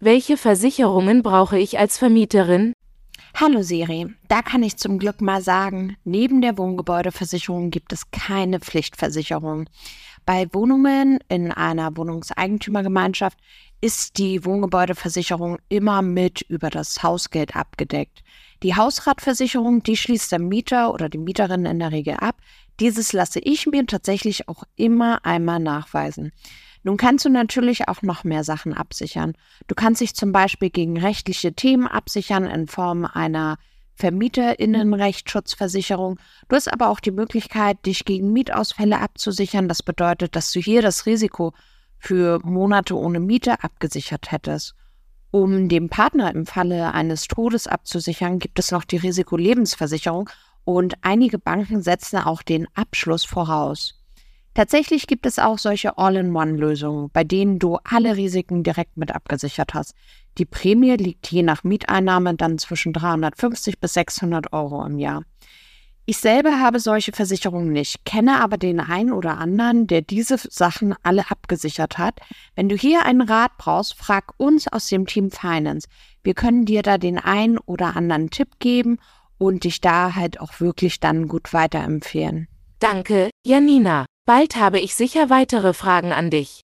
welche Versicherungen brauche ich als Vermieterin? Hallo Siri, da kann ich zum Glück mal sagen, neben der Wohngebäudeversicherung gibt es keine Pflichtversicherung. Bei Wohnungen in einer Wohnungseigentümergemeinschaft ist die Wohngebäudeversicherung immer mit über das Hausgeld abgedeckt. Die Hausratversicherung, die schließt der Mieter oder die Mieterin in der Regel ab. Dieses lasse ich mir tatsächlich auch immer einmal nachweisen. Nun kannst du natürlich auch noch mehr Sachen absichern. Du kannst dich zum Beispiel gegen rechtliche Themen absichern in Form einer Vermieterinnenrechtsschutzversicherung. Du hast aber auch die Möglichkeit, dich gegen Mietausfälle abzusichern. Das bedeutet, dass du hier das Risiko für Monate ohne Miete abgesichert hättest. Um dem Partner im Falle eines Todes abzusichern, gibt es noch die Risikolebensversicherung und einige Banken setzen auch den Abschluss voraus. Tatsächlich gibt es auch solche All-in-One-Lösungen, bei denen du alle Risiken direkt mit abgesichert hast. Die Prämie liegt je nach Mieteinnahme dann zwischen 350 bis 600 Euro im Jahr. Ich selber habe solche Versicherungen nicht, kenne aber den einen oder anderen, der diese Sachen alle abgesichert hat. Wenn du hier einen Rat brauchst, frag uns aus dem Team Finance. Wir können dir da den einen oder anderen Tipp geben und dich da halt auch wirklich dann gut weiterempfehlen. Danke, Janina. Bald habe ich sicher weitere Fragen an dich.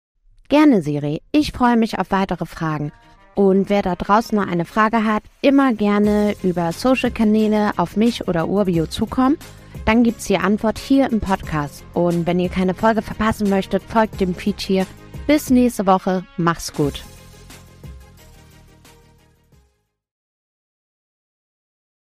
Gerne, Siri. Ich freue mich auf weitere Fragen. Und wer da draußen noch eine Frage hat, immer gerne über Social-Kanäle auf mich oder Urbio zukommen. Dann gibt es die Antwort hier im Podcast. Und wenn ihr keine Folge verpassen möchtet, folgt dem Feed hier. Bis nächste Woche. Mach's gut.